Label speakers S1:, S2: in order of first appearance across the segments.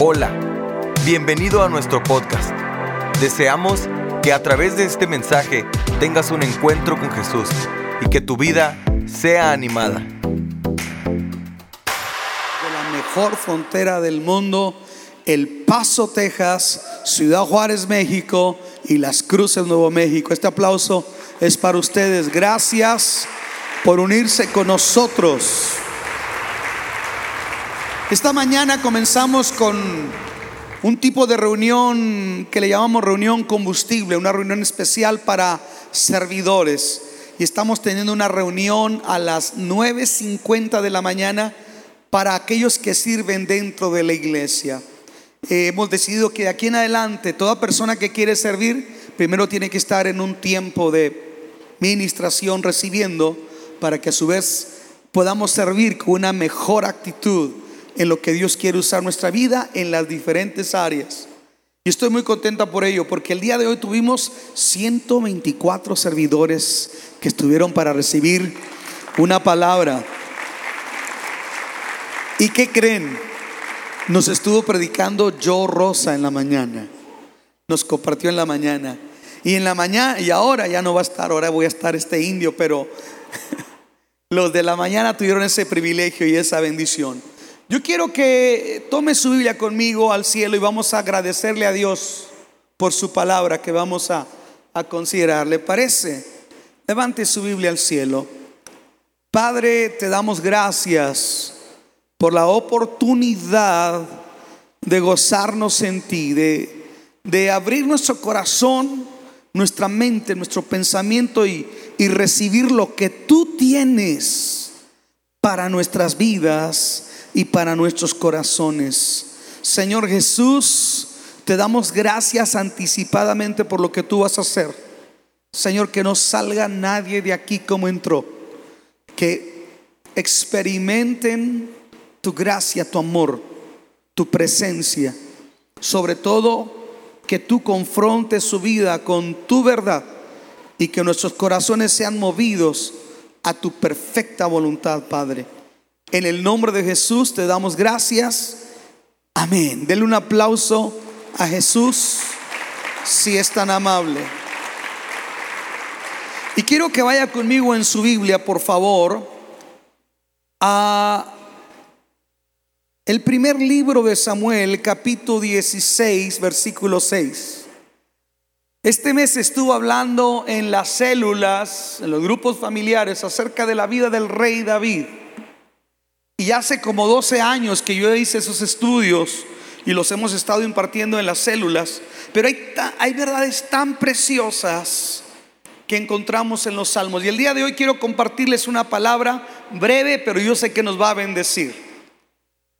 S1: Hola, bienvenido a nuestro podcast. Deseamos que a través de este mensaje tengas un encuentro con Jesús y que tu vida sea animada.
S2: de la mejor frontera del mundo, El Paso, Texas, Ciudad Juárez, México y Las Cruces, Nuevo México. Este aplauso es para ustedes. Gracias por unirse con nosotros. Esta mañana comenzamos con un tipo de reunión que le llamamos reunión combustible, una reunión especial para servidores. Y estamos teniendo una reunión a las 9.50 de la mañana para aquellos que sirven dentro de la iglesia. Eh, hemos decidido que de aquí en adelante toda persona que quiere servir primero tiene que estar en un tiempo de ministración recibiendo para que a su vez podamos servir con una mejor actitud en lo que Dios quiere usar nuestra vida en las diferentes áreas. Y estoy muy contenta por ello, porque el día de hoy tuvimos 124 servidores que estuvieron para recibir una palabra. ¿Y qué creen? Nos estuvo predicando Joe Rosa en la mañana. Nos compartió en la mañana. Y en la mañana, y ahora ya no va a estar, ahora voy a estar este indio, pero los de la mañana tuvieron ese privilegio y esa bendición. Yo quiero que tome su Biblia conmigo al cielo y vamos a agradecerle a Dios por su palabra que vamos a, a considerar. ¿Le parece? Levante su Biblia al cielo. Padre, te damos gracias por la oportunidad de gozarnos en ti, de, de abrir nuestro corazón, nuestra mente, nuestro pensamiento y, y recibir lo que tú tienes para nuestras vidas y para nuestros corazones. Señor Jesús, te damos gracias anticipadamente por lo que tú vas a hacer. Señor, que no salga nadie de aquí como entró. Que experimenten tu gracia, tu amor, tu presencia. Sobre todo, que tú confrontes su vida con tu verdad y que nuestros corazones sean movidos a tu perfecta voluntad, Padre. En el nombre de Jesús te damos gracias. Amén. Denle un aplauso a Jesús si es tan amable. Y quiero que vaya conmigo en su Biblia, por favor, a el primer libro de Samuel, capítulo 16, versículo 6. Este mes estuvo hablando en las células, en los grupos familiares, acerca de la vida del rey David. Y hace como 12 años que yo hice esos estudios y los hemos estado impartiendo en las células. Pero hay, hay verdades tan preciosas que encontramos en los salmos. Y el día de hoy quiero compartirles una palabra breve, pero yo sé que nos va a bendecir.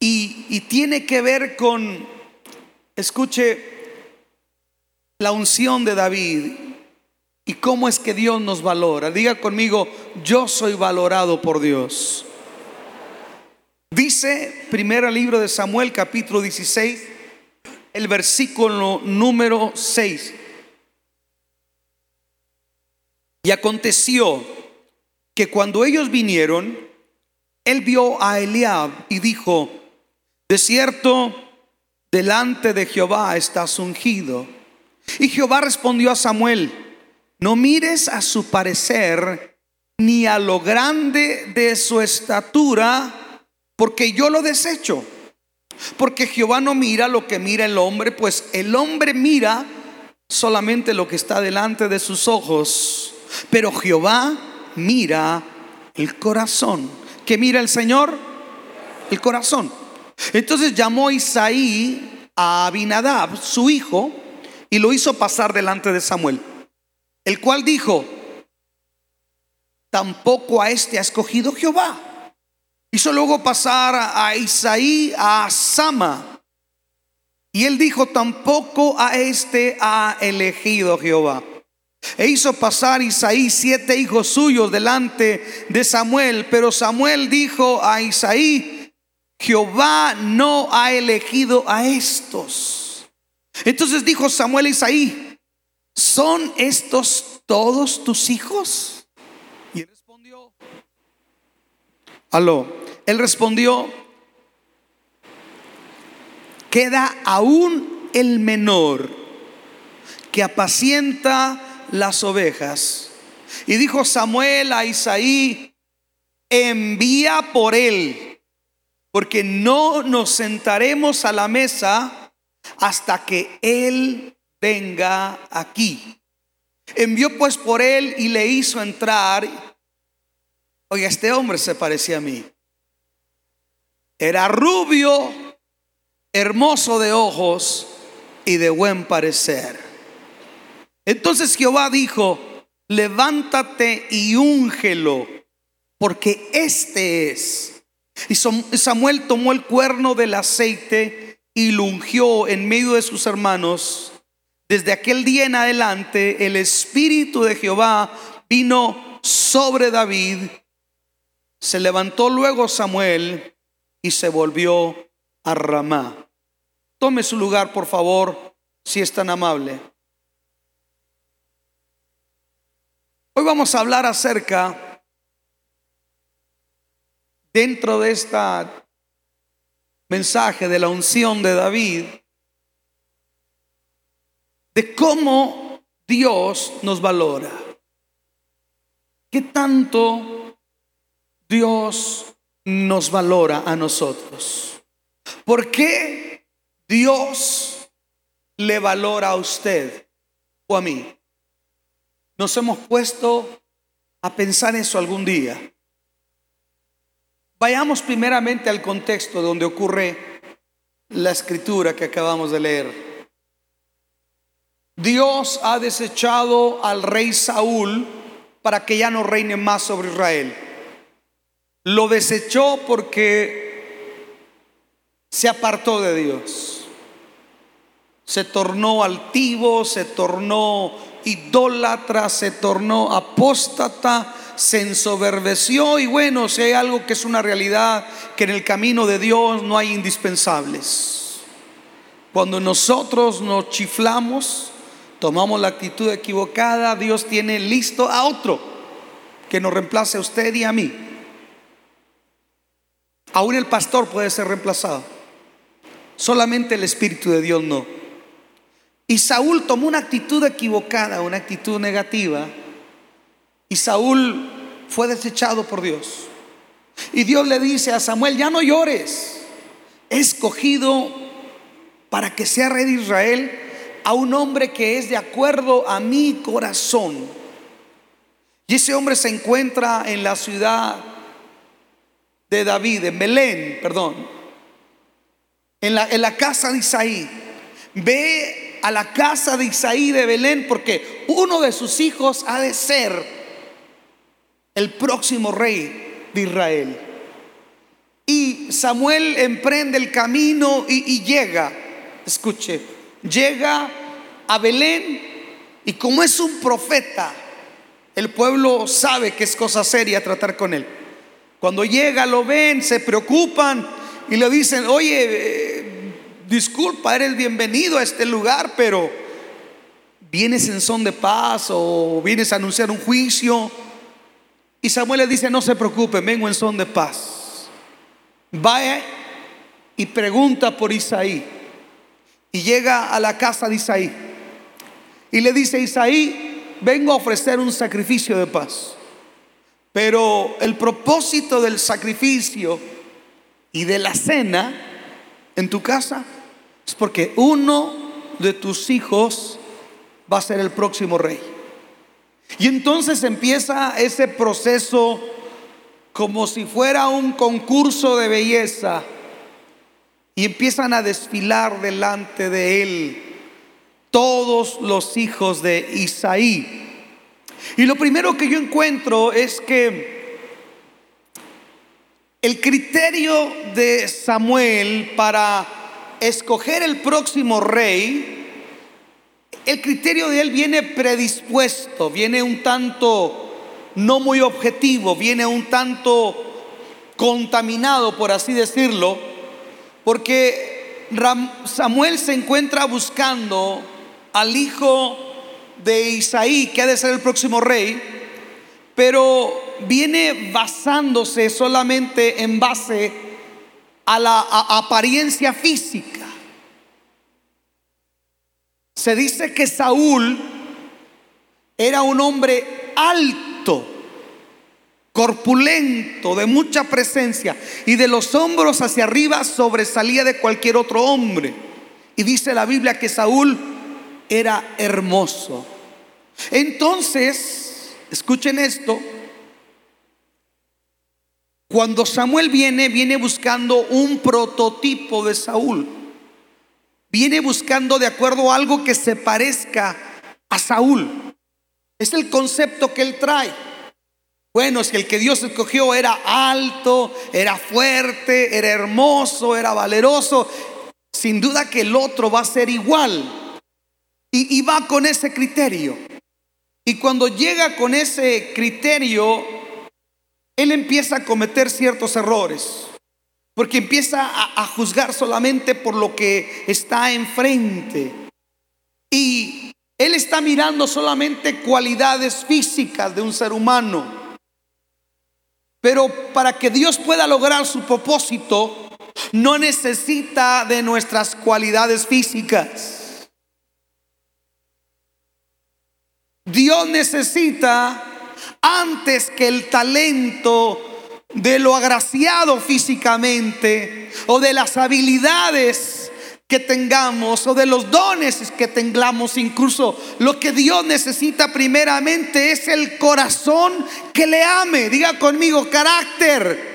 S2: Y, y tiene que ver con, escuche, la unción de David y cómo es que Dios nos valora. Diga conmigo, yo soy valorado por Dios. Dice primero libro de Samuel capítulo 16, el versículo número 6. Y aconteció que cuando ellos vinieron, él vio a Eliab y dijo, de cierto, delante de Jehová estás ungido. Y Jehová respondió a Samuel, no mires a su parecer ni a lo grande de su estatura, porque yo lo desecho. Porque Jehová no mira lo que mira el hombre, pues el hombre mira solamente lo que está delante de sus ojos, pero Jehová mira el corazón. ¿Qué mira el Señor? El corazón. Entonces llamó Isaí a Abinadab, su hijo, y lo hizo pasar delante de Samuel, el cual dijo, tampoco a este ha escogido Jehová. Hizo luego pasar a Isaí a Sama. Y él dijo, tampoco a este ha elegido Jehová. E hizo pasar Isaí siete hijos suyos delante de Samuel. Pero Samuel dijo a Isaí, Jehová no ha elegido a estos. Entonces dijo Samuel a Isaí, ¿son estos todos tus hijos? Y él respondió, aló, él respondió, queda aún el menor que apacienta las ovejas. Y dijo Samuel a Isaí, envía por él, porque no nos sentaremos a la mesa hasta que él venga aquí. Envió pues por él y le hizo entrar. Oiga, este hombre se parecía a mí. Era rubio, hermoso de ojos y de buen parecer. Entonces Jehová dijo, levántate y úngelo, porque este es. Y Samuel tomó el cuerno del aceite y lo ungió en medio de sus hermanos. Desde aquel día en adelante el Espíritu de Jehová vino sobre David. Se levantó luego Samuel y se volvió a Ramá. Tome su lugar, por favor, si es tan amable. Hoy vamos a hablar acerca, dentro de esta mensaje de la unción de David, de cómo Dios nos valora. ¿Qué tanto Dios nos valora a nosotros. ¿Por qué Dios le valora a usted o a mí? Nos hemos puesto a pensar eso algún día. Vayamos primeramente al contexto donde ocurre la escritura que acabamos de leer. Dios ha desechado al rey Saúl para que ya no reine más sobre Israel. Lo desechó porque se apartó de Dios. Se tornó altivo, se tornó idólatra, se tornó apóstata, se ensoberbeció y bueno, si hay algo que es una realidad, que en el camino de Dios no hay indispensables. Cuando nosotros nos chiflamos, tomamos la actitud equivocada, Dios tiene listo a otro que nos reemplace a usted y a mí. Aún el pastor puede ser reemplazado. Solamente el Espíritu de Dios no. Y Saúl tomó una actitud equivocada, una actitud negativa. Y Saúl fue desechado por Dios. Y Dios le dice a Samuel, ya no llores. He escogido para que sea rey de Israel a un hombre que es de acuerdo a mi corazón. Y ese hombre se encuentra en la ciudad de David, en Belén, perdón, en la, en la casa de Isaí. Ve a la casa de Isaí de Belén porque uno de sus hijos ha de ser el próximo rey de Israel. Y Samuel emprende el camino y, y llega, escuche, llega a Belén y como es un profeta, el pueblo sabe que es cosa seria tratar con él. Cuando llega, lo ven, se preocupan y le dicen, oye, eh, disculpa, eres bienvenido a este lugar, pero vienes en son de paz o vienes a anunciar un juicio. Y Samuel le dice, no se preocupe, vengo en son de paz. Vaya y pregunta por Isaí. Y llega a la casa de Isaí. Y le dice, Isaí, vengo a ofrecer un sacrificio de paz. Pero el propósito del sacrificio y de la cena en tu casa es porque uno de tus hijos va a ser el próximo rey. Y entonces empieza ese proceso como si fuera un concurso de belleza y empiezan a desfilar delante de él todos los hijos de Isaí. Y lo primero que yo encuentro es que el criterio de Samuel para escoger el próximo rey, el criterio de él viene predispuesto, viene un tanto no muy objetivo, viene un tanto contaminado, por así decirlo, porque Samuel se encuentra buscando al hijo de Isaí, que ha de ser el próximo rey, pero viene basándose solamente en base a la apariencia física. Se dice que Saúl era un hombre alto, corpulento, de mucha presencia, y de los hombros hacia arriba sobresalía de cualquier otro hombre. Y dice la Biblia que Saúl era hermoso. Entonces, escuchen esto, cuando Samuel viene, viene buscando un prototipo de Saúl. Viene buscando de acuerdo algo que se parezca a Saúl. Es el concepto que él trae. Bueno, es que el que Dios escogió era alto, era fuerte, era hermoso, era valeroso. Sin duda que el otro va a ser igual. Y, va con ese criterio. Y cuando llega con ese criterio, él empieza a cometer ciertos errores. Porque empieza a, juzgar solamente por lo que está enfrente. Y él está mirando solamente cualidades físicas de un ser humano. Pero para que Dios pueda lograr su propósito, no necesita de nuestras cualidades físicas. Dios necesita antes que el talento de lo agraciado físicamente o de las habilidades que tengamos o de los dones que tengamos incluso. Lo que Dios necesita primeramente es el corazón que le ame. Diga conmigo carácter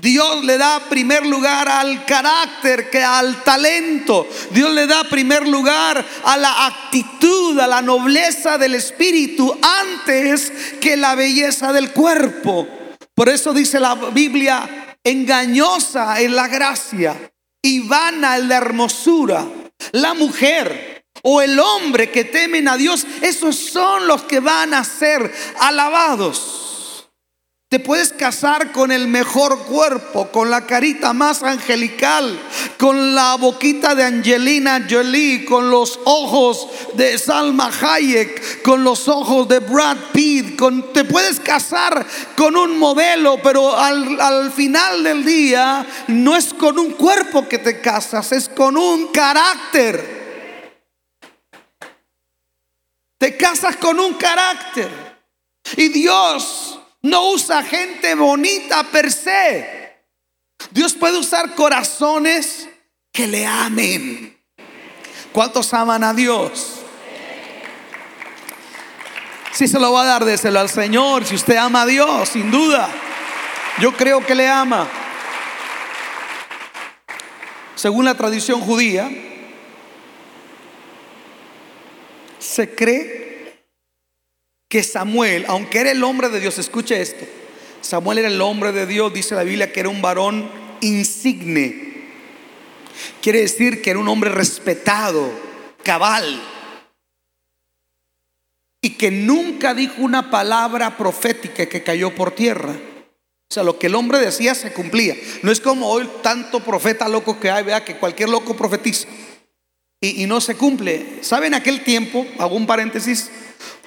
S2: Dios le da primer lugar al carácter que al talento. Dios le da primer lugar a la actitud, a la nobleza del espíritu antes que la belleza del cuerpo. Por eso dice la Biblia, engañosa es la gracia y vana es la hermosura. La mujer o el hombre que temen a Dios, esos son los que van a ser alabados. Te puedes casar con el mejor cuerpo, con la carita más angelical, con la boquita de Angelina Jolie, con los ojos de Salma Hayek, con los ojos de Brad Pitt. Te puedes casar con un modelo, pero al, al final del día no es con un cuerpo que te casas, es con un carácter. Te casas con un carácter. Y Dios no usa gente bonita per se. Dios puede usar corazones que le amen. ¿Cuántos aman a Dios? Si se lo va a dar, déselo al Señor. Si usted ama a Dios, sin duda. Yo creo que le ama. Según la tradición judía, se cree que Samuel, aunque era el hombre de Dios, escuche esto, Samuel era el hombre de Dios, dice la Biblia que era un varón insigne. Quiere decir que era un hombre respetado, cabal, y que nunca dijo una palabra profética que cayó por tierra. O sea, lo que el hombre decía se cumplía. No es como hoy tanto profeta loco que hay, vea que cualquier loco profetiza y, no se cumple. ¿Saben aquel tiempo? Hago un paréntesis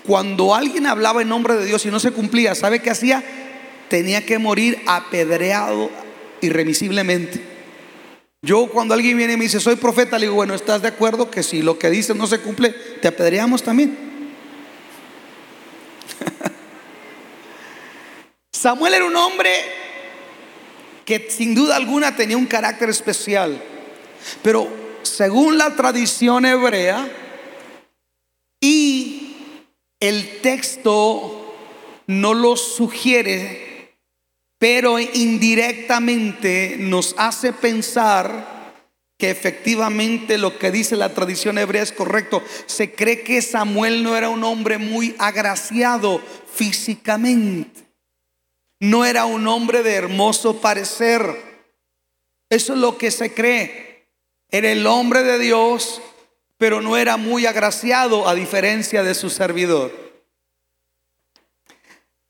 S2: cuando alguien hablaba en nombre de Dios y no se cumplía, ¿sabe qué hacía? Tenía que morir apedreado irremisiblemente. Yo cuando alguien viene y me dice, soy profeta, le digo, bueno, ¿estás de acuerdo que si lo que dices no se cumple, te apedreamos también? Samuel era un hombre que sin duda alguna tenía un carácter especial, pero según la tradición hebrea y el texto no lo sugiere, pero indirectamente nos hace pensar que efectivamente lo que dice la tradición hebrea es correcto. Se cree que Samuel no era un hombre muy agraciado físicamente. No era un hombre de hermoso parecer. Eso es lo que se cree. Era el hombre de Dios pero no era muy agraciado a diferencia de su servidor.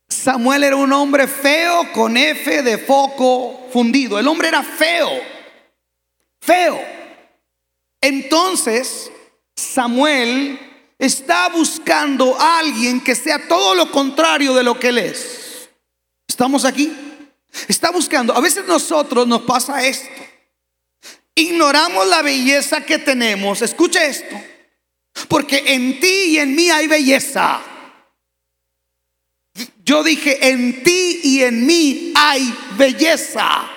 S2: Samuel era un hombre feo con F de foco fundido. El hombre era feo, feo. Entonces, Samuel está buscando a alguien que sea todo lo contrario de lo que él es. ¿Estamos aquí? Está buscando. A veces nosotros nos pasa esto. Ignoramos la belleza que tenemos. Escuche esto. Porque en ti y en mí hay belleza. Yo dije, en ti y en mí hay belleza.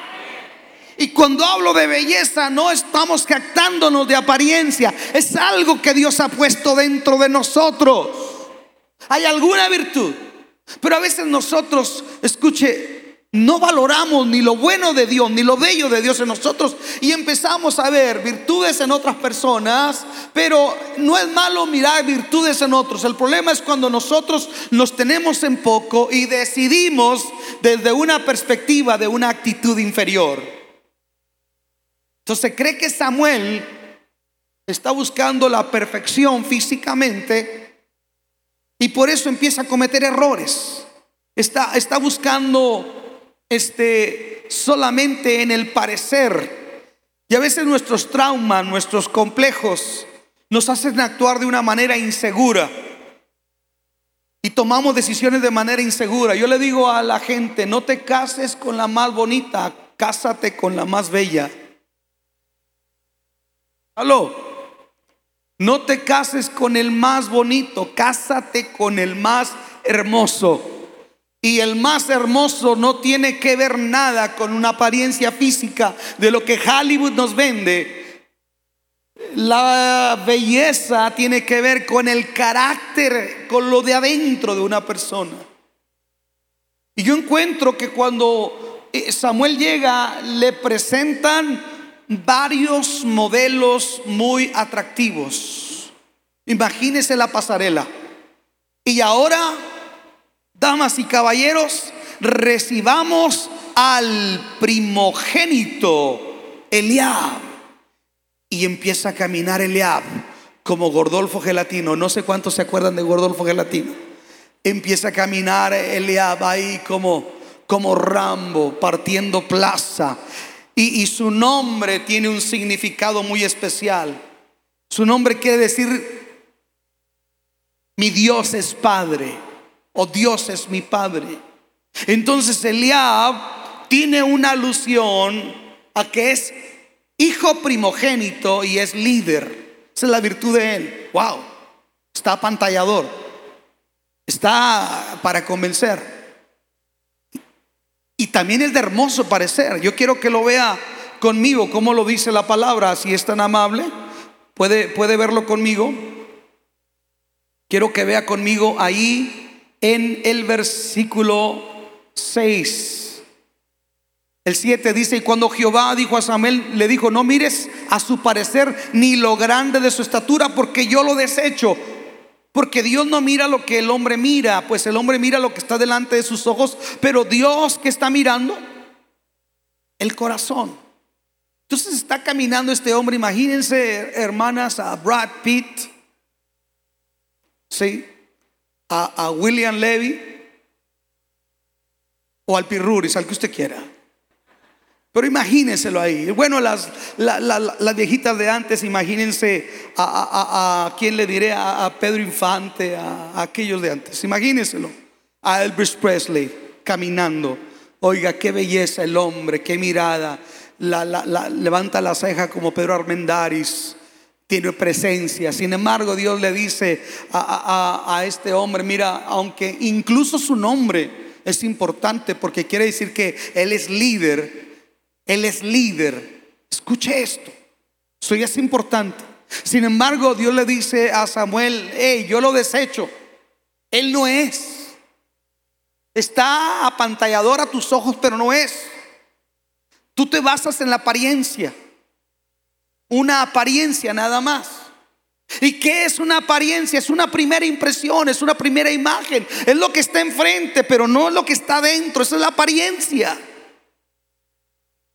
S2: Y cuando hablo de belleza, no estamos jactándonos de apariencia. Es algo que Dios ha puesto dentro de nosotros. Hay alguna virtud. Pero a veces nosotros, escuche, no valoramos ni lo bueno de Dios, ni lo bello de Dios en nosotros y empezamos a ver virtudes en otras personas, pero no es malo mirar virtudes en otros. El problema es cuando nosotros nos tenemos en poco y decidimos desde una perspectiva de una actitud inferior. Entonces cree que Samuel está buscando la perfección físicamente y por eso empieza a cometer errores. Está, está buscando este, solamente en el parecer. Y a veces nuestros traumas, nuestros complejos, nos hacen actuar de una manera insegura. Y tomamos decisiones de manera insegura. Yo le digo a la gente, no te cases con la más bonita, cásate con la más bella. Aló. No te cases con el más bonito, cásate con el más hermoso. Y el más hermoso no tiene que ver nada con una apariencia física de lo que Hollywood nos vende. La belleza tiene que ver con el carácter, con lo de adentro de una persona. Y yo encuentro que cuando eh, Samuel llega, le presentan varios modelos muy atractivos. Imagínese la pasarela. Y ahora Damas y caballeros, recibamos al primogénito Eliab. Y empieza a caminar Eliab como Gordolfo Gelatino. No sé cuántos se acuerdan de Gordolfo Gelatino. Empieza a caminar Eliab ahí como, como Rambo, partiendo plaza. Y, y su nombre tiene un significado muy especial. Su nombre quiere decir, mi Dios es Padre o Dios es mi Padre. Entonces Eliab tiene una alusión a que es hijo primogénito y es líder. Esa es la virtud de él. Wow, está apantallador, está para convencer. Y también es de hermoso parecer. Yo quiero que lo vea conmigo, como lo dice la palabra, si es tan amable. ¿Puede, puede verlo conmigo? Quiero que vea conmigo ahí en el versículo 6. El 7 dice, y cuando Jehová dijo a Samuel, le dijo, no mires a su parecer ni lo grande de su estatura, porque yo lo desecho. Porque Dios no mira lo que el hombre mira, pues el hombre mira lo que está delante de sus ojos, pero Dios que está mirando, el corazón. Entonces está caminando este hombre, imagínense hermanas a Brad Pitt, ¿sí? A, William Levy o al Pirruris, al que usted quiera. Pero imagínenselo ahí. Bueno, las, las viejitas de antes, imagínense a, a, quién le diré, a, Pedro Infante, a, aquellos de antes. Imagínenselo. A Elvis Presley caminando. Oiga, qué belleza el hombre, qué mirada. levanta la ceja como Pedro Armendaris tiene presencia. Sin embargo, Dios le dice a, este hombre, mira, aunque incluso su nombre es importante porque quiere decir que él es líder, él es líder. Escuche esto, eso ya es importante. Sin embargo, Dios le dice a Samuel, hey, yo lo desecho, él no es. Está apantallador a tus ojos, pero no es. Tú te basas en la apariencia una apariencia nada más. ¿Y qué es una apariencia? Es una primera impresión, es una primera imagen. Es lo que está enfrente, pero no es lo que está dentro. Esa es la apariencia.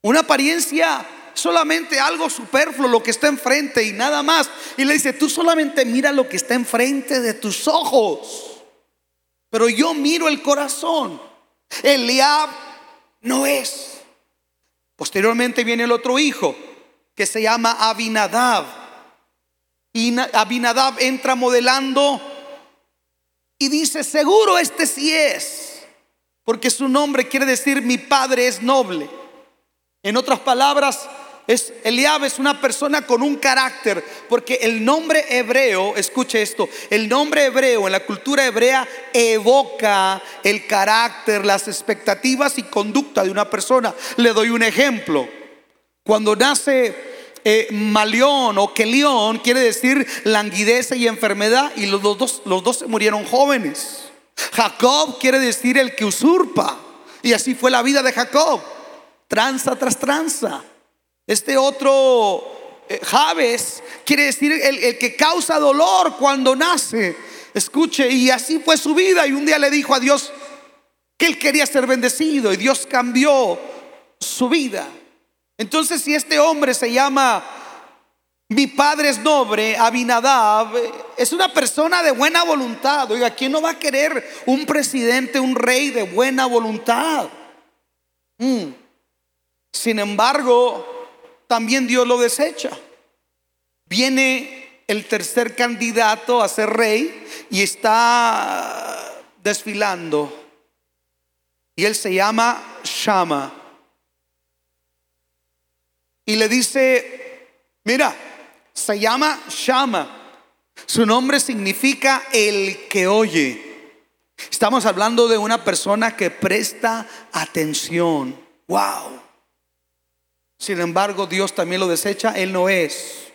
S2: Una apariencia solamente algo superfluo, lo que está enfrente y nada más. Y le dice, tú solamente mira lo que está enfrente de tus ojos. Pero yo miro el corazón. Eliab no es. Posteriormente viene el otro hijo, que se llama Abinadab. Y Abinadab entra modelando y dice, seguro este sí es, porque su nombre quiere decir mi padre es noble. En otras palabras, es Eliab es una persona con un carácter, porque el nombre hebreo, escuche esto, el nombre hebreo en la cultura hebrea evoca el carácter, las expectativas y conducta de una persona. Le doy un ejemplo. Cuando nace eh, Malión o Kelión, quiere decir languidez y enfermedad, y los dos, los dos se murieron jóvenes. Jacob quiere decir el que usurpa, y así fue la vida de Jacob, tranza tras tranza. Este otro eh, Javes quiere decir el, que causa dolor cuando nace. Escuche, y así fue su vida. Y un día le dijo a Dios que él quería ser bendecido y Dios cambió su vida. Entonces, si este hombre se llama mi padre es noble, Abinadab, es una persona de buena voluntad. Oiga, ¿quién no va a querer un presidente, un rey de buena voluntad? Mm. Sin embargo, también Dios lo desecha. Viene el tercer candidato a ser rey y está desfilando. Y él se llama Shama. Y le dice, mira, se llama Shama. Su nombre significa el que oye. Estamos hablando de una persona que presta atención. Wow. Sin embargo, Dios también lo desecha, Él no es.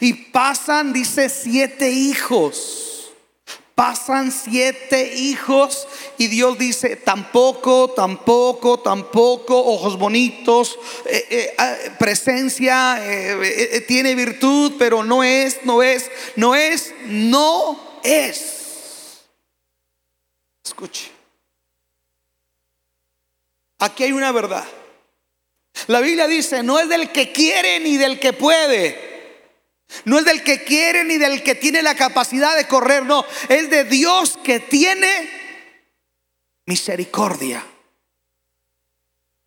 S2: Y pasan, dice, siete hijos. Pasan siete hijos y Dios dice, tampoco, tampoco, tampoco, ojos bonitos, eh, eh, ah, presencia, eh, tiene virtud, pero no es, no es, no es, no es. Escuche. Aquí hay una verdad. La Biblia dice, no es del que quiere ni del que puede. No es del que quiere ni del que tiene la capacidad de correr, no. Es de Dios que tiene misericordia.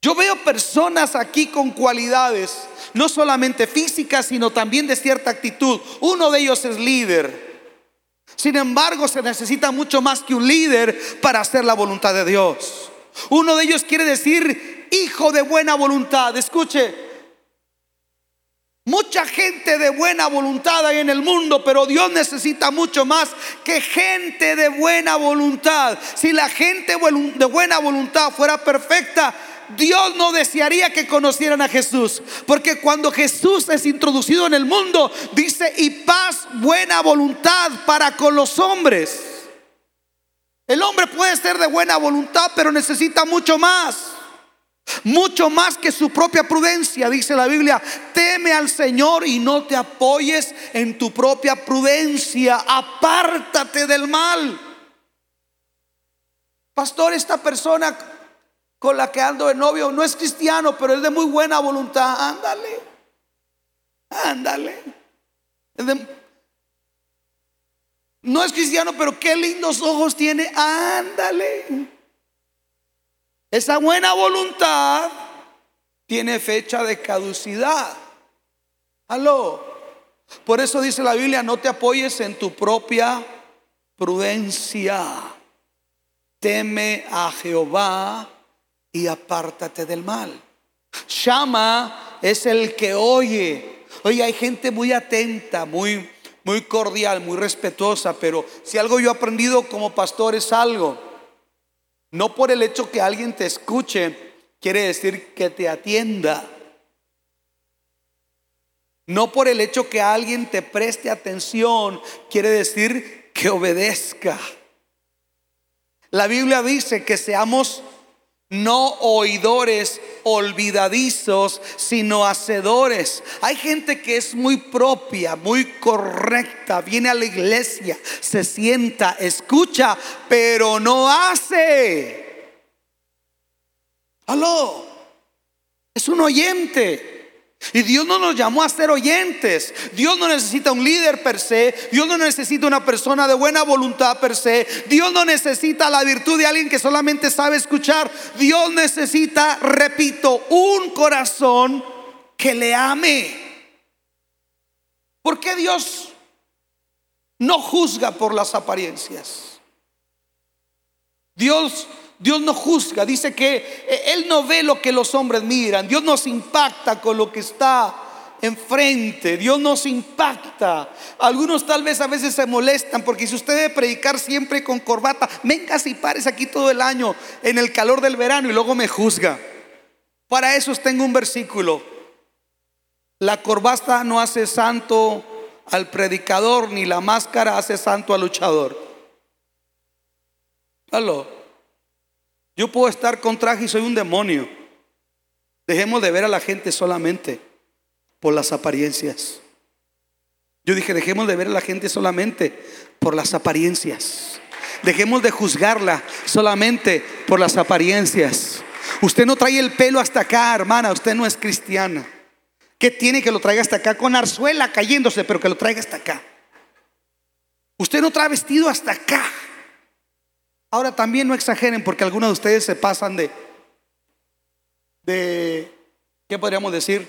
S2: Yo veo personas aquí con cualidades, no solamente físicas, sino también de cierta actitud. Uno de ellos es líder. Sin embargo, se necesita mucho más que un líder para hacer la voluntad de Dios. Uno de ellos quiere decir hijo de buena voluntad. Escuche, mucha gente de buena voluntad hay en el mundo, pero Dios necesita mucho más que gente de buena voluntad. Si la gente de buena voluntad fuera perfecta, Dios no desearía que conocieran a Jesús. Porque cuando Jesús es introducido en el mundo, dice, y paz, buena voluntad para con los hombres. El hombre puede ser de buena voluntad, pero necesita mucho más. Mucho más que su propia prudencia, dice la Biblia. Teme al Señor y no te apoyes en tu propia prudencia. Apártate del mal. Pastor, esta persona con la que ando de novio no es cristiano, pero es de muy buena voluntad. Ándale. Ándale. no es cristiano, pero qué lindos ojos tiene. Ándale. Esa buena voluntad tiene fecha de caducidad. Aló. Por eso dice la Biblia, no te apoyes en tu propia prudencia. Teme a Jehová y apártate del mal. Shama es el que oye. Oye, hay gente muy atenta, muy muy cordial, muy respetuosa, pero si algo yo he aprendido como pastor es algo no por el hecho que alguien te escuche, quiere decir que te atienda. No por el hecho que alguien te preste atención, quiere decir que obedezca. La Biblia dice que seamos no oidores olvidadizos, sino hacedores. Hay gente que es muy propia, muy correcta, viene a la iglesia, se sienta, escucha, pero no hace. Aló, es un oyente. Y Dios no nos llamó a ser oyentes. Dios no necesita un líder per se. Dios no necesita una persona de buena voluntad per se. Dios no necesita la virtud de alguien que solamente sabe escuchar. Dios necesita, repito, un corazón que le ame. ¿Por qué Dios no juzga por las apariencias? Dios Dios no juzga, dice que eh, Él no ve lo que los hombres miran. Dios nos impacta con lo que está enfrente. Dios nos impacta. Algunos tal vez a veces se molestan porque si usted debe predicar siempre con corbata, venga si pares aquí todo el año en el calor del verano y luego me juzga. Para eso tengo un versículo. La corbata no hace santo al predicador, ni la máscara hace santo al luchador. Aló. Yo puedo estar con traje y soy un demonio. Dejemos de ver a la gente solamente por las apariencias. Yo dije, dejemos de ver a la gente solamente por las apariencias. Dejemos de juzgarla solamente por las apariencias. Usted no trae el pelo hasta acá, hermana, usted no es cristiana. ¿Qué tiene que lo traiga hasta acá? Con arzuela cayéndose, pero que lo traiga hasta acá. Usted no trae vestido hasta acá. Ahora también no exageren porque algunos de ustedes se pasan de, de, ¿qué podríamos decir?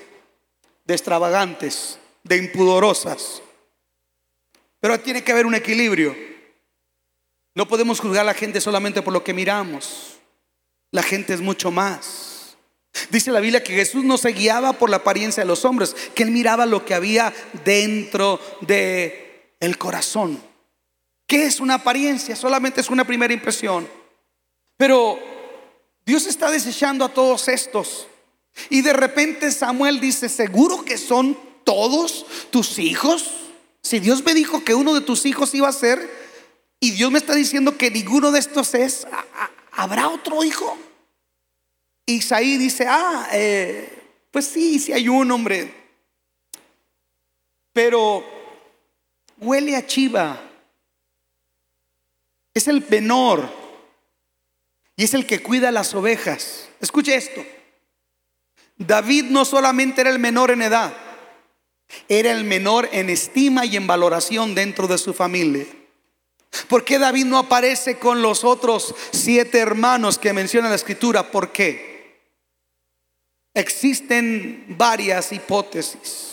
S2: De extravagantes, de impudorosas. Pero tiene que haber un equilibrio. No podemos juzgar a la gente solamente por lo que miramos. La gente es mucho más. Dice la Biblia que Jesús no se guiaba por la apariencia de los hombres, que él miraba lo que había dentro de el corazón. ¿Qué es una apariencia? Solamente es una primera impresión. Pero Dios está desechando a todos estos. Y de repente Samuel dice, ¿seguro que son todos tus hijos? Si Dios me dijo que uno de tus hijos iba a ser, y Dios me está diciendo que ninguno de estos es, ¿habrá otro hijo? Isaí dice, ah, eh, pues sí, sí hay un hombre. Pero huele a chiva. Es el menor y es el que cuida las ovejas. Escuche esto. David no solamente era el menor en edad, era el menor en estima y en valoración dentro de su familia. ¿Por qué David no aparece con los otros siete hermanos que menciona la escritura? ¿Por qué? Existen varias hipótesis.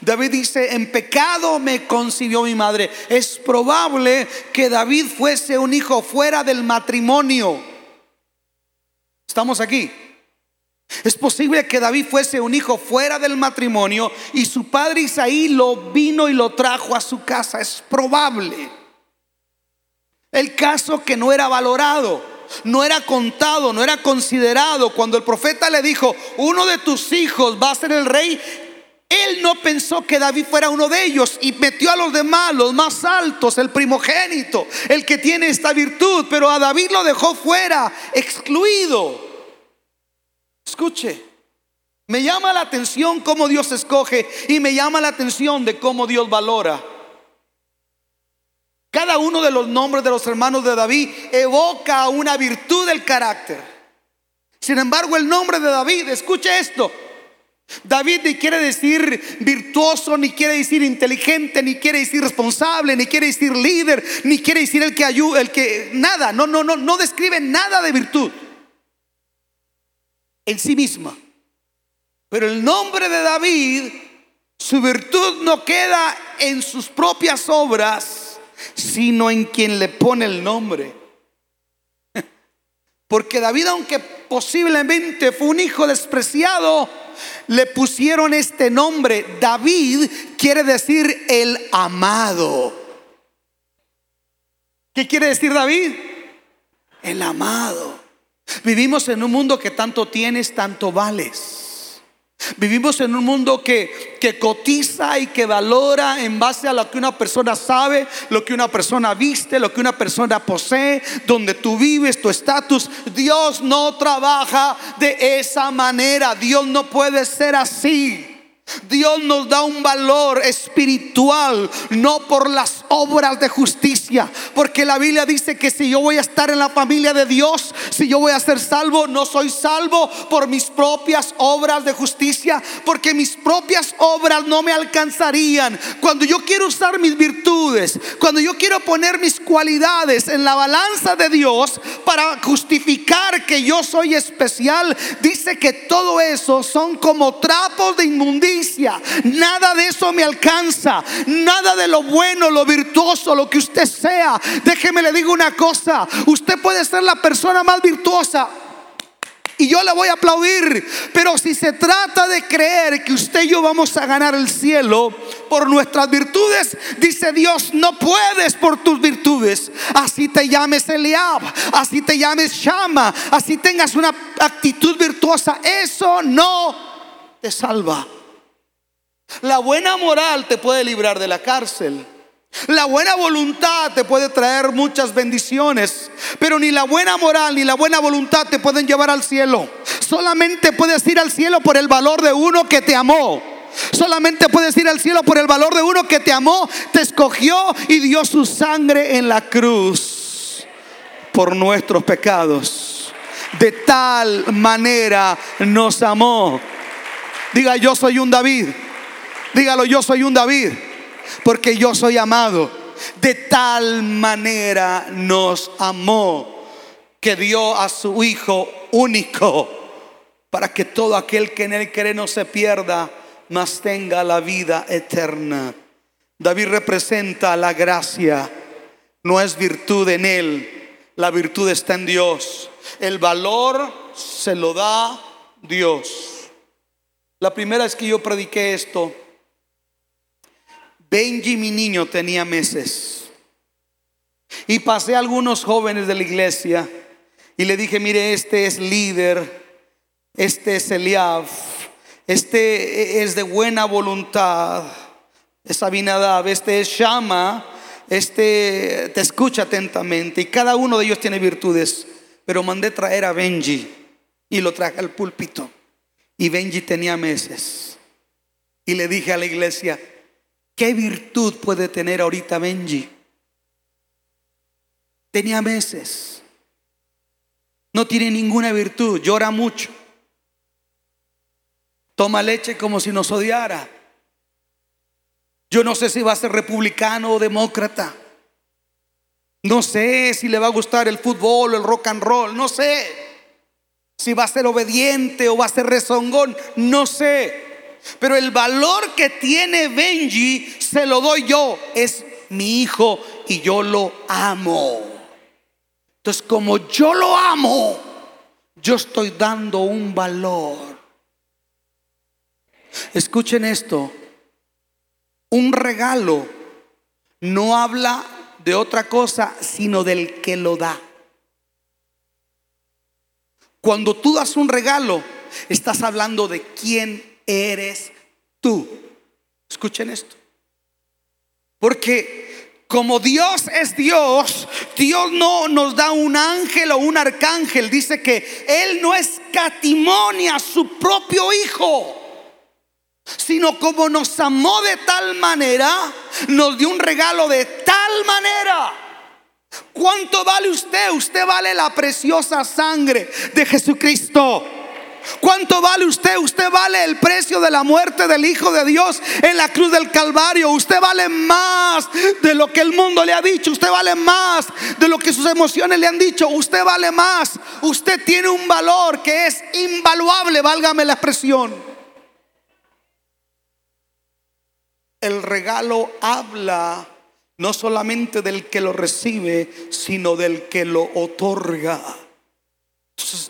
S2: David dice, en pecado me concibió mi madre. Es probable que David fuese un hijo fuera del matrimonio. ¿Estamos aquí? Es posible que David fuese un hijo fuera del matrimonio y su padre Isaí lo vino y lo trajo a su casa. Es probable. El caso que no era valorado, no era contado, no era considerado. Cuando el profeta le dijo, uno de tus hijos va a ser el rey, él no pensó que David fuera uno de ellos y metió a los demás, los más altos, el primogénito, el que tiene esta virtud, pero a David lo dejó fuera, excluido. Escuche, me llama la atención cómo Dios escoge y me llama la atención de cómo Dios valora. Cada uno de los nombres de los hermanos de David evoca una virtud del carácter. Sin embargo, el nombre de David, escuche esto, David ni quiere decir virtuoso, ni quiere decir inteligente, ni quiere decir responsable, ni quiere decir líder, ni quiere decir el que ayuda, el que nada, no, no, no, no describe nada de virtud en sí misma. Pero el nombre de David, su virtud no queda en sus propias obras, sino en quien le pone el nombre. Porque David, aunque posiblemente fue un hijo despreciado, le pusieron este nombre. David quiere decir el amado. ¿Qué quiere decir David? El amado. Vivimos en un mundo que tanto tienes, tanto vales. Vivimos en un mundo que, que, cotiza y que valora en base a lo que una persona sabe, lo que una persona viste, lo que una persona posee, donde tú vives, tu estatus. Dios no trabaja de esa manera. Dios no puede ser así. Dios nos da un valor espiritual, no por las obras de justicia. Porque la Biblia dice que si yo voy a estar en la familia de Dios, si yo voy a ser salvo, no soy salvo por mis propias obras de justicia. Porque mis propias obras no me alcanzarían. Cuando yo quiero usar mis virtudes, cuando yo quiero poner mis cualidades en la balanza de Dios para justificar que yo soy especial, dice que todo eso son como trapos de inmundicia Nada de eso me alcanza. Nada de lo bueno, lo virtuoso, lo que usted sea, Déjeme le digo una cosa, usted puede ser la persona más virtuosa. Y yo le voy a aplaudir. Pero si se trata de creer que usted y yo vamos a ganar el cielo por nuestras virtudes, dice Dios, no puedes por tus virtudes. Así te llames Eliab, así te llames Shama, así tengas una actitud virtuosa. Eso no te salva. La buena moral te puede librar de la cárcel. La buena voluntad te puede traer muchas bendiciones, pero ni la buena moral ni la buena voluntad te pueden llevar al cielo. Solamente puedes ir al cielo por el valor de uno que te amó. Solamente puedes ir al cielo por el valor de uno que te amó, te escogió y dio su sangre en la cruz por nuestros pecados. De tal manera nos amó. Diga, yo soy un David. Dígalo, yo soy un David porque yo soy amado. De tal manera nos amó que dio a su Hijo único para que todo aquel que en él cree no se pierda, mas tenga la vida eterna. David representa la gracia, no es virtud en él, la virtud está en Dios. El valor se lo da Dios. La primera vez que yo prediqué esto, Benji, mi niño, tenía meses. Y pasé a algunos jóvenes de la iglesia y le dije, mire, este es líder, este es Eliab, este es de buena voluntad, es Abinadab, este es Shama, este te escucha atentamente y cada uno de ellos tiene virtudes. Pero mandé traer a Benji y lo traje al púlpito. Y Benji tenía meses. Y le dije a la iglesia, ¿Qué virtud puede tener ahorita Benji? Tenía meses. No tiene ninguna virtud, llora mucho. Toma leche como si nos odiara. Yo no sé si va a ser republicano o demócrata. No sé si le va a gustar el fútbol o el rock and roll. No sé si va a ser obediente o va a ser rezongón. No sé. Pero el valor que tiene Benji se lo doy yo. Es mi hijo y yo lo amo. Entonces, como yo lo amo, yo estoy dando un valor. Escuchen esto. Un regalo no habla de otra cosa, sino del que lo da. Cuando tú das un regalo, estás hablando de quién eres tú. Escuchen esto. Porque como Dios es Dios, Dios no nos da un ángel o un arcángel. Dice que Él no escatimonia a su propio Hijo sino como nos amó de tal manera, nos dio un regalo de tal manera. ¿Cuánto vale usted? Usted vale la preciosa sangre de Jesucristo. ¿Cuánto vale usted? Usted vale el precio de la muerte del Hijo de Dios en la cruz del Calvario. Usted vale más de lo que el mundo le ha dicho. Usted vale más de lo que sus emociones le han dicho. Usted vale más. Usted tiene un valor que es invaluable, válgame la expresión. El regalo habla no solamente del que lo recibe, sino del que lo otorga.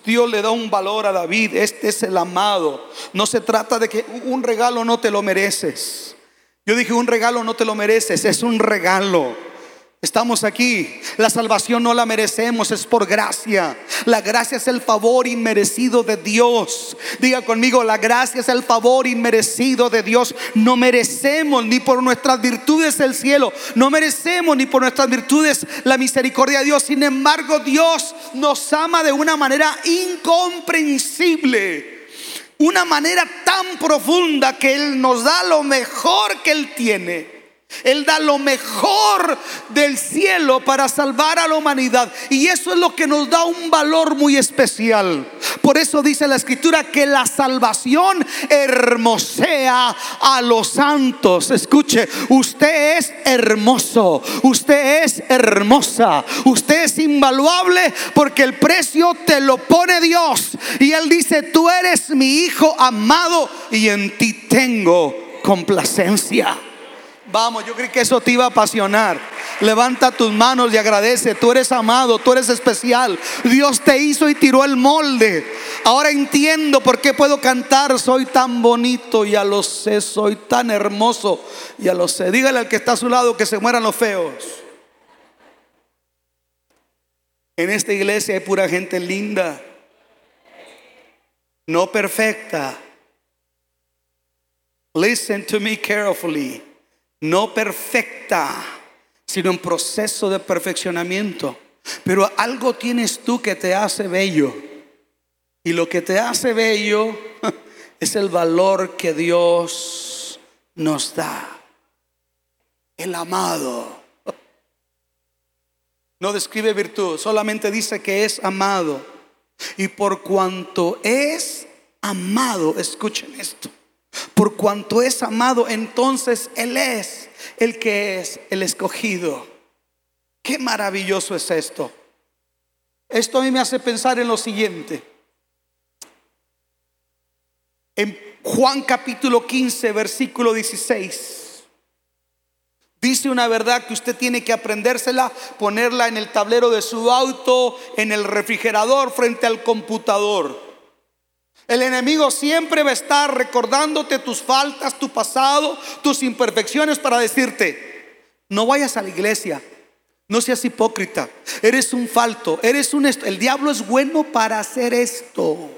S2: Dios le da un valor a David. Este es el amado. No se trata de que un regalo no te lo mereces. Yo dije, un regalo no te lo mereces, es un regalo. Estamos aquí. La salvación no la merecemos, es por gracia. La gracia es el favor inmerecido de Dios. Diga conmigo, la gracia es el favor inmerecido de Dios. No merecemos ni por nuestras virtudes el cielo. No merecemos ni por nuestras virtudes la misericordia de Dios. Sin embargo, Dios nos ama de una manera incomprensible. Una manera tan profunda que Él nos da lo mejor que Él tiene. Él da lo mejor del cielo para salvar a la humanidad. Y eso es lo que nos da un valor muy especial. Por eso dice la escritura que la salvación hermosea a los santos. Escuche, usted es hermoso, usted es hermosa, usted es invaluable porque el precio te lo pone Dios. Y Él dice, tú eres mi hijo amado y en ti tengo complacencia. Vamos, yo creí que eso te iba a apasionar. Levanta tus manos y agradece. Tú eres amado, tú eres especial. Dios te hizo y tiró el molde. Ahora entiendo por qué puedo cantar. Soy tan bonito, ya lo sé. Soy tan hermoso, ya lo sé. Dígale al que está a su lado que se mueran los feos. En esta iglesia hay pura gente linda, no perfecta. Listen to me carefully. No perfecta sino en proceso de perfeccionamiento. Pero algo tienes tú que te hace bello. Y lo que te hace bello es el valor que Dios nos da. El amado. No describe virtud, solamente dice que es amado. Y por cuanto es amado, escuchen esto, por cuanto es amado, entonces Él es el que es el escogido. Qué maravilloso es esto. Esto a mí me hace pensar en lo siguiente. En Juan capítulo 15, versículo 16. Dice una verdad que usted tiene que aprendérsela, ponerla en el tablero de su auto, en el refrigerador, frente al computador. El enemigo siempre va a estar recordándote tus faltas, tu pasado, tus imperfecciones para decirte, no vayas a la iglesia, no seas hipócrita, eres un falto, eres un... El diablo es bueno para hacer esto.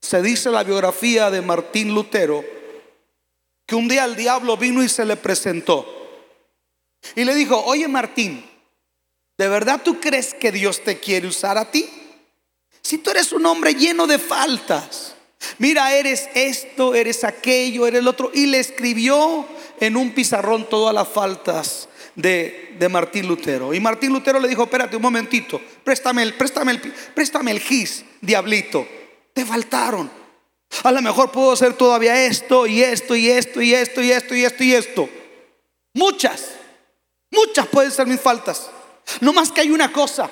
S2: Se dice la biografía de Martín Lutero que un día el diablo vino y se le presentó. Y le dijo, oye Martín, ¿de verdad tú crees que Dios te quiere usar a ti? Si tú eres un hombre lleno de faltas, mira, eres esto, eres aquello, eres el otro. Y le escribió en un pizarrón todas las faltas de, Martín Lutero. Y Martín Lutero le dijo, espérate un momentito, préstame el, préstame el, préstame el gis, diablito. Te faltaron. A lo mejor puedo hacer todavía esto y esto y esto y esto y esto y esto y esto. Muchas, muchas pueden ser mis faltas. No más que hay una cosa.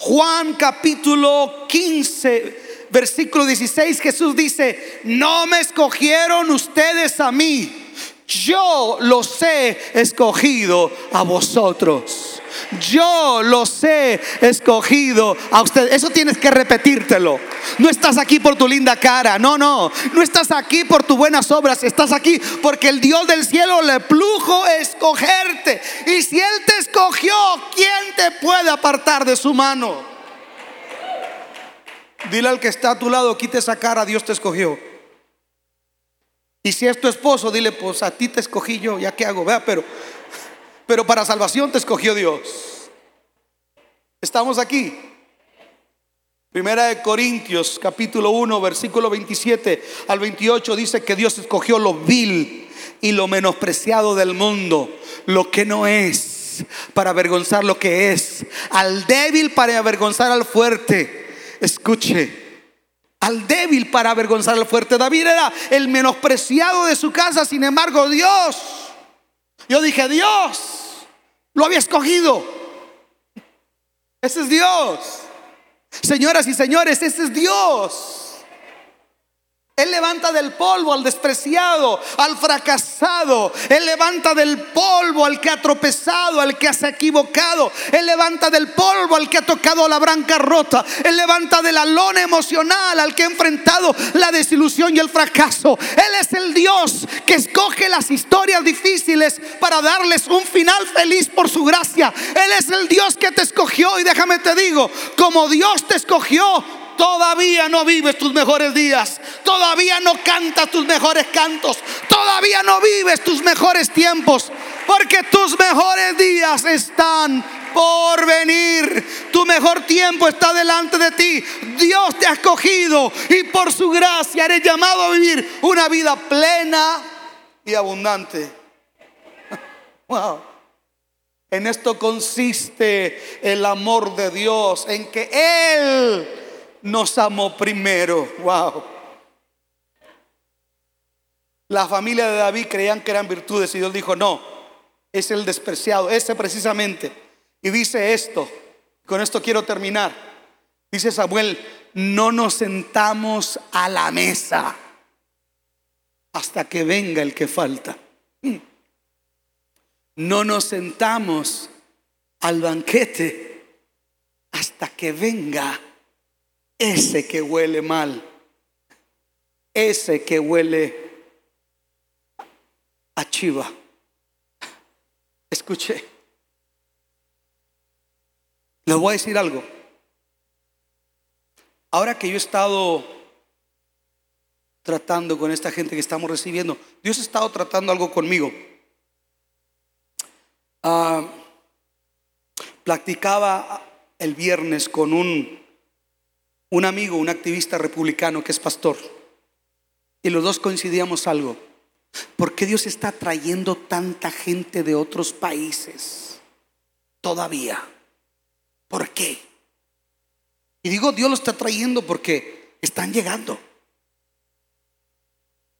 S2: Juan capítulo 15, versículo 16, Jesús dice, no me escogieron ustedes a mí, yo los he escogido a vosotros. Yo los he escogido a ustedes. Eso tienes que repetírtelo. No estás aquí por tu linda cara. No, no. No estás aquí por tus buenas obras. Estás aquí porque el Dios del cielo le plujo escogerte. Y si Él te escogió, ¿quién te puede apartar de su mano? Dile al que está a tu lado, quite esa cara, Dios te escogió. Y si es tu esposo, dile, pues a ti te escogí yo, ya qué hago, vea, pero pero para salvación te escogió Dios. Estamos aquí. Primera de Corintios, capítulo 1, versículo 27 al 28 dice que Dios escogió lo vil y lo menospreciado del mundo, lo que no es, para avergonzar lo que es, al débil para avergonzar al fuerte. Escuche, al débil para avergonzar al fuerte. David era el menospreciado de su casa, sin embargo Dios yo dije, Dios lo había escogido. Ese es Dios. Señoras y señores, ese es Dios. Él levanta del polvo al despreciado, al fracasado. Él levanta del polvo al que ha tropezado, al que se ha equivocado. Él levanta del polvo al que ha tocado la branca rota. Él levanta de la lona emocional al que ha enfrentado la desilusión y el fracaso. Él es el Dios que escoge las historias difíciles para darles un final feliz por su gracia. Él es el Dios que te escogió y déjame te digo, como Dios te escogió, Todavía no vives tus mejores días. Todavía no cantas tus mejores cantos. Todavía no vives tus mejores tiempos. Porque tus mejores días están por venir. Tu mejor tiempo está delante de ti. Dios te ha escogido y por su gracia eres llamado a vivir una vida plena y abundante. Wow. En esto consiste el amor de Dios, en que Él nos amó primero. Wow. La familia de David creían que eran virtudes y Dios dijo, no, es el despreciado, ese precisamente. Y dice esto, con esto quiero terminar. Dice Samuel, no nos sentamos a la mesa hasta que venga el que falta. no nos sentamos al banquete hasta que venga ese que huele mal, ese que huele a chiva. Escuche, les voy a decir algo. Ahora que yo he estado tratando con esta gente que estamos recibiendo, Dios ha estado tratando algo conmigo. Ah, platicaba el viernes con un, un amigo, un activista republicano que es pastor, y los dos coincidíamos algo. ¿Por qué Dios está trayendo tanta gente de otros países todavía? ¿Por qué? Y digo, Dios lo está trayendo porque están llegando.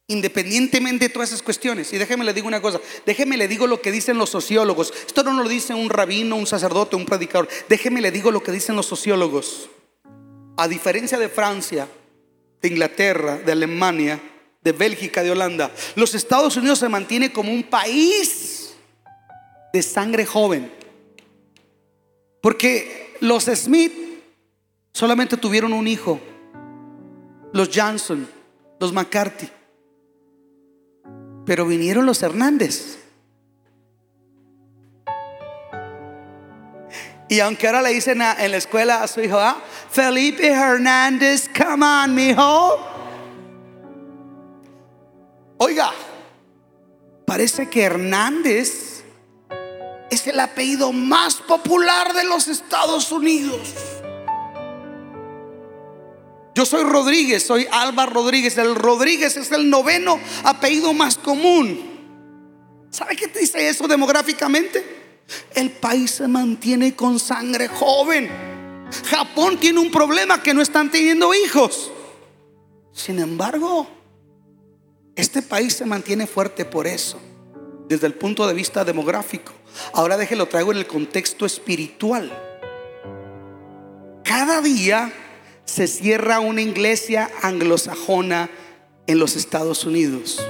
S2: Independientemente de todas esas cuestiones. Y déjeme le digo una cosa. Déjeme le digo lo que dicen los sociólogos. Esto no lo dice un rabino, un sacerdote, un predicador. Déjeme le digo lo que dicen los sociólogos. A diferencia de Francia, de Inglaterra, de Alemania, de Bélgica, de Holanda, los Estados Unidos se mantiene como un país de sangre joven. Porque los Smith solamente tuvieron un hijo. Los Johnson, los McCarthy. Pero vinieron los Hernández. Y aunque ahora le dicen en la escuela a su hijo, ah, Felipe Hernández, come on, mijo. Oiga, parece que Hernández es el apellido más popular de los Estados Unidos. Yo soy Rodríguez, soy Alba Rodríguez. El Rodríguez es el noveno apellido más común. ¿Sabe qué te dice eso demográficamente? El país se mantiene con sangre joven. Japón tiene un problema que no están teniendo hijos. Sin embargo, este país se mantiene fuerte por eso, desde el punto de vista demográfico. Ahora déjelo traigo en el contexto espiritual. Cada día se cierra una iglesia anglosajona en los Estados Unidos.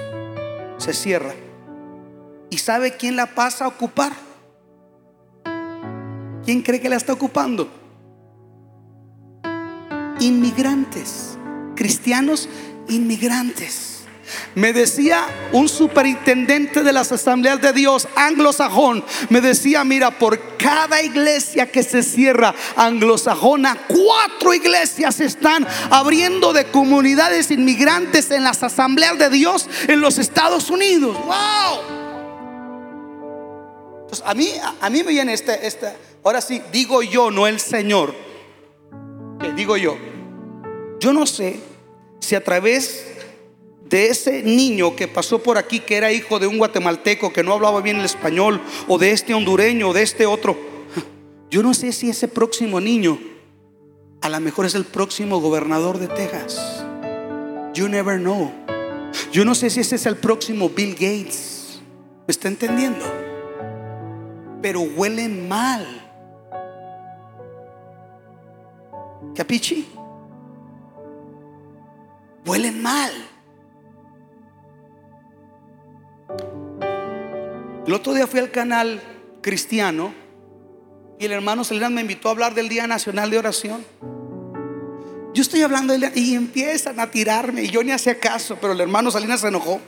S2: Se cierra. ¿Y sabe quién la pasa a ocupar? ¿Quién cree que la está ocupando? Inmigrantes, cristianos inmigrantes. Me decía un superintendente de las asambleas de Dios anglosajón, me decía, mira, por cada iglesia que se cierra anglosajona, cuatro iglesias están abriendo de comunidades inmigrantes en las asambleas de Dios en los Estados Unidos. ¡Wow! Entonces, a mí, a mí me viene este, este, ahora sí, digo yo, no el Señor. digo yo. Yo no sé si a través de ese niño que pasó por aquí, que era hijo de un guatemalteco que no hablaba bien el español, o de este hondureño, o de este otro. Yo no sé si ese próximo niño a lo mejor es el próximo gobernador de Texas. You never know. Yo no sé si ese es el próximo Bill Gates. ¿Me está entendiendo? Pero huelen mal. ¿Capichi? Huelen mal. El otro día fui al canal cristiano y el hermano Salinas me invitó a hablar del Día Nacional de Oración. Yo estoy hablando y empiezan a tirarme y yo ni hacía caso, pero el hermano Salinas se enojó.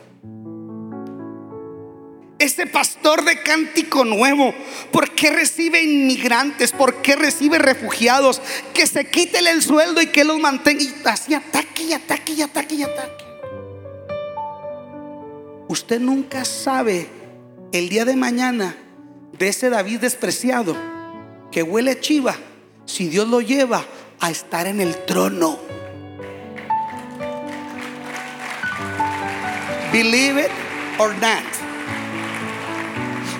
S2: Este pastor de cántico nuevo, ¿por qué recibe inmigrantes? ¿Por qué recibe refugiados? Que se quite el sueldo y que los mantenga. Y así ataque y ataque y ataque y ataque. Usted nunca sabe el día de mañana de ese David despreciado que huele chiva, si Dios lo lleva a estar en el trono. Believe it or not.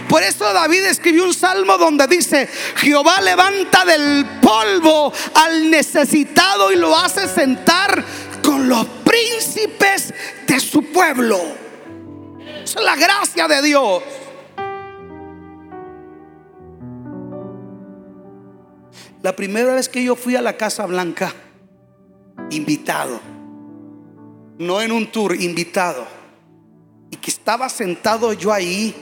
S2: Por eso David escribió un salmo donde dice, Jehová levanta del polvo al necesitado y lo hace sentar con los príncipes de su pueblo. Es la gracia de Dios. La primera vez que yo fui a la Casa Blanca, invitado, no en un tour, invitado, y que estaba sentado yo ahí,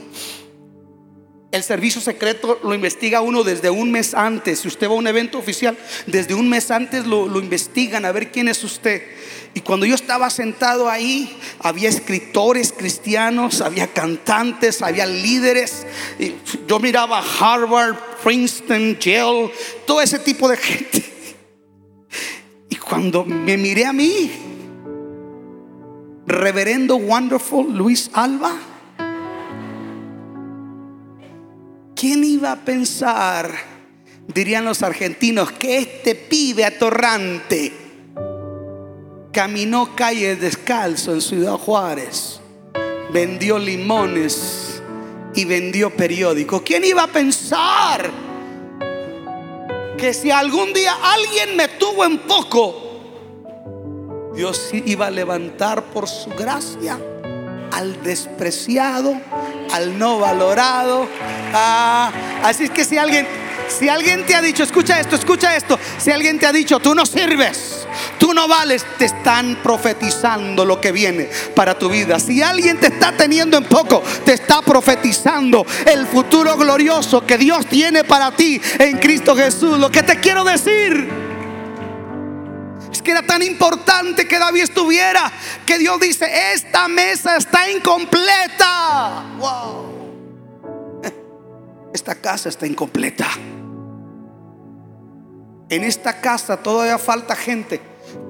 S2: El servicio secreto lo investiga uno desde un mes antes. Si usted va a un evento oficial, desde un mes antes lo, lo, investigan a ver quién es usted. Y cuando yo estaba sentado ahí, había escritores cristianos, había cantantes, había líderes. Yo miraba Harvard, Princeton, Yale, todo ese tipo de gente. Y cuando me miré a mí, reverendo Wonderful Luis Alba, ¿quién iba a pensar, dirían los argentinos, que este pibe atorrante caminó calles descalzo en Ciudad Juárez, vendió limones y vendió periódicos? ¿Quién iba a pensar que si algún día alguien me tuvo en poco, Dios iba a levantar por su gracia al despreciado, al no valorado. Ah, así es que si alguien, si alguien te ha dicho, escucha esto, escucha esto, si alguien te ha dicho, tú no sirves, tú no vales, te están profetizando lo que viene para tu vida. Si alguien te está teniendo en poco, te está profetizando el futuro glorioso que Dios tiene para ti en Cristo Jesús. Lo que te quiero decir es que era tan importante que David estuviera que Dios dice, esta mesa está incompleta. Wow. Esta casa está incompleta. En esta casa todavía falta gente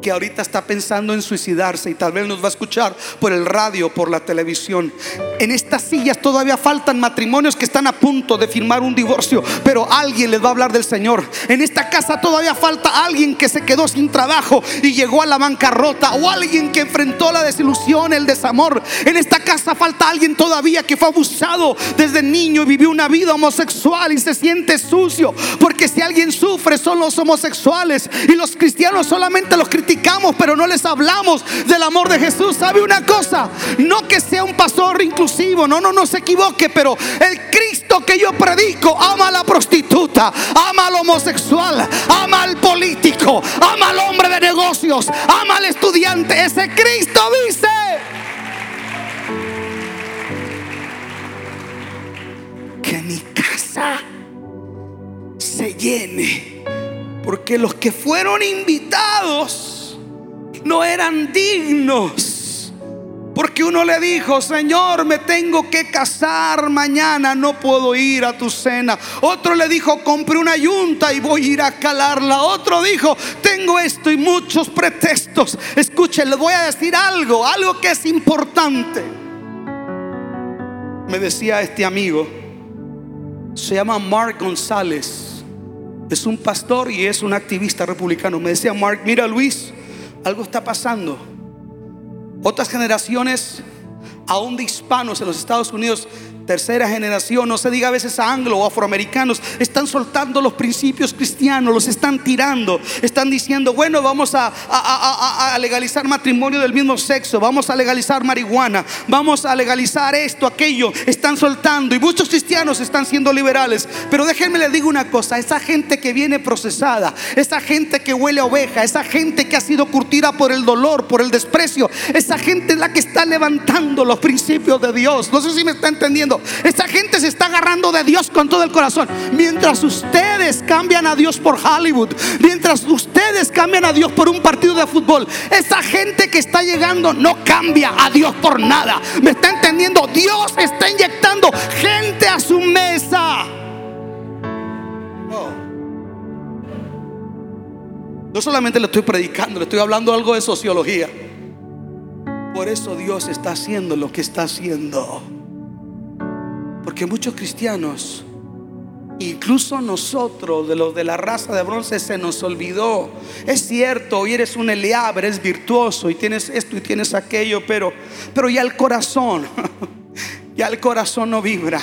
S2: que ahorita está pensando en suicidarse y tal vez nos va a escuchar por el radio, por la televisión. En estas sillas todavía faltan matrimonios que están a punto de firmar un divorcio, pero alguien les va a hablar del Señor. En esta casa todavía falta alguien que se quedó sin trabajo y llegó a la bancarrota o alguien que enfrentó la desilusión, el desamor. En esta casa falta alguien todavía que fue abusado desde niño y vivió una vida homosexual y se siente sucio, porque si alguien sufre son los homosexuales y los cristianos solamente los criticamos, pero no les hablamos del amor de Jesús. ¿Sabe una cosa? No que sea un pastor inclusivo, no, no, no se equivoque, pero el Cristo que yo predico ama a la prostituta, ama al homosexual, ama al político, ama al hombre de negocios, ama al estudiante. Ese Cristo dice. Porque los que fueron invitados no eran dignos. Porque uno le dijo, Señor, me tengo que casar mañana, no puedo ir a tu cena. Otro le dijo, compré una yunta y voy a ir a calarla. Otro dijo, tengo esto y muchos pretextos. Escuchen, le voy a decir algo, algo que es importante. Me decía este amigo, se llama Mark González es un pastor y es un activista republicano. Me decía Mark, mira Luis, algo está pasando. Otras generaciones, aún de hispanos en los Estados Unidos, tercera generación, no se diga a veces a anglo o afroamericanos, están soltando los principios cristianos, los están tirando, están diciendo, bueno, vamos a, legalizar matrimonio del mismo sexo, vamos a legalizar marihuana, vamos a legalizar esto, aquello, están soltando. Y muchos cristianos están siendo liberales, pero déjenme les digo una cosa, esa gente que viene procesada, esa gente que huele a oveja, esa gente que ha sido curtida por el dolor, por el desprecio, esa gente es la que está levantando los principios de Dios, no sé si me está entendiendo. Esta gente se está agarrando de Dios con todo el corazón. Mientras ustedes cambian a Dios por Hollywood, mientras ustedes cambian a Dios por un partido de fútbol, esa gente que está llegando no cambia a Dios por nada. ¿Me está entendiendo? Dios está inyectando gente a su mesa. No solamente le estoy predicando, le estoy hablando algo de sociología. Por eso Dios está haciendo lo que está haciendo. Porque muchos cristianos, incluso nosotros, de los de la raza de bronce, se nos olvidó. Es cierto, hoy eres un Eliab, eres virtuoso y tienes esto y tienes aquello, pero, pero ya el corazón, ya el corazón no vibra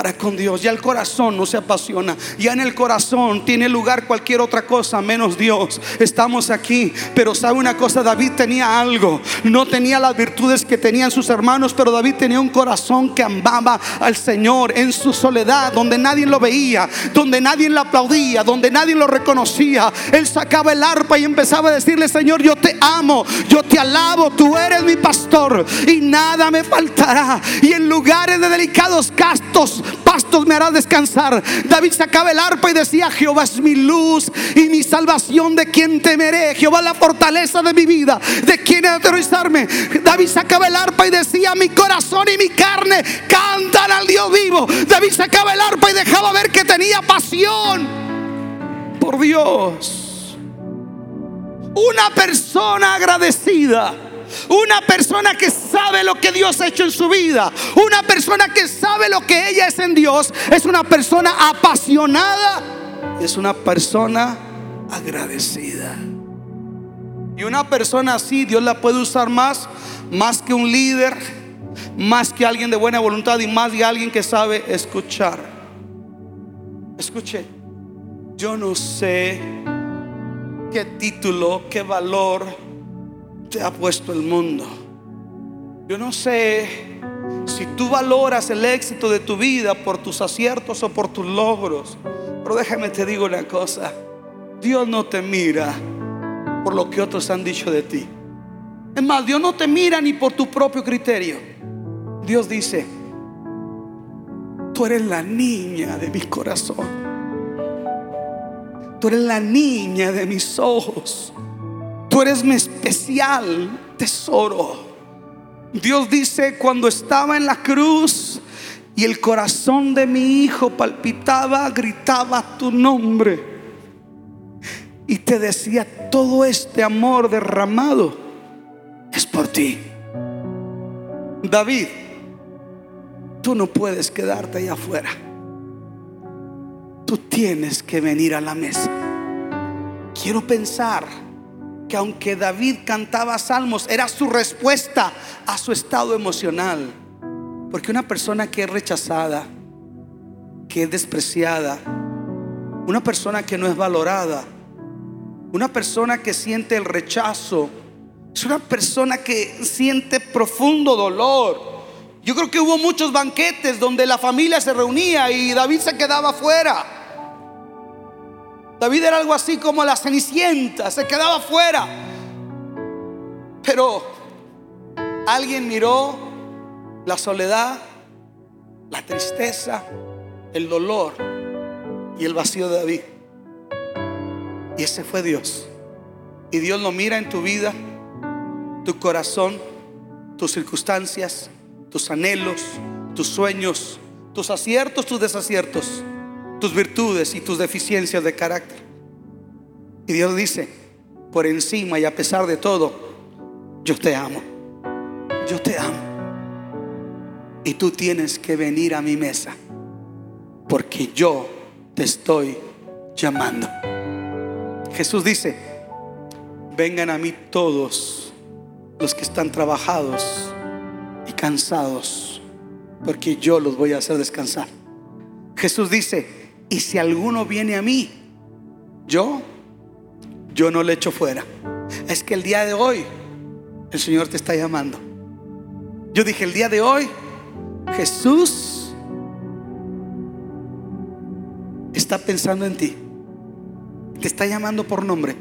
S2: para con Dios. Ya el corazón no se apasiona. Ya en el corazón tiene lugar cualquier otra cosa menos Dios. Estamos aquí. Pero sabe una cosa, David tenía algo. No tenía las virtudes que tenían sus hermanos, pero David tenía un corazón que amaba al Señor en su soledad, donde nadie lo veía, donde nadie lo aplaudía, donde nadie lo reconocía. Él sacaba el arpa y empezaba a decirle, Señor, yo te amo, yo te alabo, tú eres mi pastor y nada me faltará. Y en lugares de delicados castos pastos me hará descansar. David sacaba el arpa y decía, Jehová es mi luz y mi salvación, de quien temeré. Jehová es la fortaleza de mi vida, de quien aterrorizarme. David sacaba el arpa y decía, mi corazón y mi carne cantan al Dios vivo. David sacaba el arpa y dejaba ver que tenía pasión por Dios. Una persona agradecida una persona que sabe lo que Dios ha hecho en su vida. Una persona que sabe lo que ella es en Dios. Es una persona apasionada. Es una persona agradecida. Y una persona así Dios la puede usar más, más que un líder, más que alguien de buena voluntad y más que alguien que sabe escuchar. Escuche, yo no sé qué título, qué valor te ha puesto el mundo. Yo no sé si tú valoras el éxito de tu vida por tus aciertos o por tus logros. Pero déjame te digo una cosa. Dios no te mira por lo que otros han dicho de ti. Es más, Dios no te mira ni por tu propio criterio. Dios dice, tú eres la niña de mi corazón. Tú eres la niña de mis ojos. Tú eres mi especial tesoro. Dios dice, cuando estaba en la cruz y el corazón de mi hijo palpitaba, gritaba tu nombre. Y te decía, todo este amor derramado es por ti. David, tú no puedes quedarte allá afuera. Tú tienes que venir a la mesa. Quiero pensar que aunque David cantaba salmos, era su respuesta a su estado emocional. Porque una persona que es rechazada, que es despreciada, una persona que no es valorada, una persona que siente el rechazo, es una persona que siente profundo dolor. Yo creo que hubo muchos banquetes donde la familia se reunía y David se quedaba afuera. David era algo así como la cenicienta, se quedaba fuera. Pero alguien miró la soledad, la tristeza, el dolor y el vacío de David. Y ese fue Dios. Y Dios lo mira en tu vida, tu corazón, tus circunstancias, tus anhelos, tus sueños, tus aciertos, tus desaciertos tus virtudes y tus deficiencias de carácter. Y Dios dice, por encima y a pesar de todo, yo te amo. Yo te amo. Y tú tienes que venir a mi mesa, porque yo te estoy llamando. Jesús dice, vengan a mí todos los que están trabajados y cansados, porque yo los voy a hacer descansar. Jesús dice, y si alguno viene a mí, yo, yo no le echo fuera. Es que el día de hoy el Señor te está llamando. Yo dije, el día de hoy Jesús está pensando en ti. Te está llamando por nombre.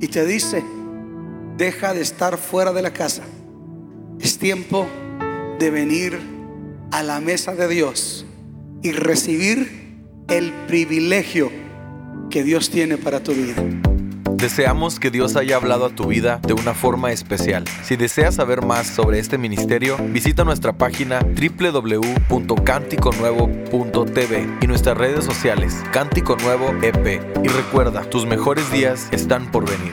S2: Y te dice, deja de estar fuera de la casa. Es tiempo de venir a la mesa de Dios y recibir el privilegio que Dios tiene para tu vida.
S1: Deseamos que Dios haya hablado a tu vida de una forma especial. Si deseas saber más sobre este ministerio, visita nuestra página www.canticonuevo.tv y nuestras redes sociales Cántico Nuevo EP. Y recuerda, tus mejores días están por venir.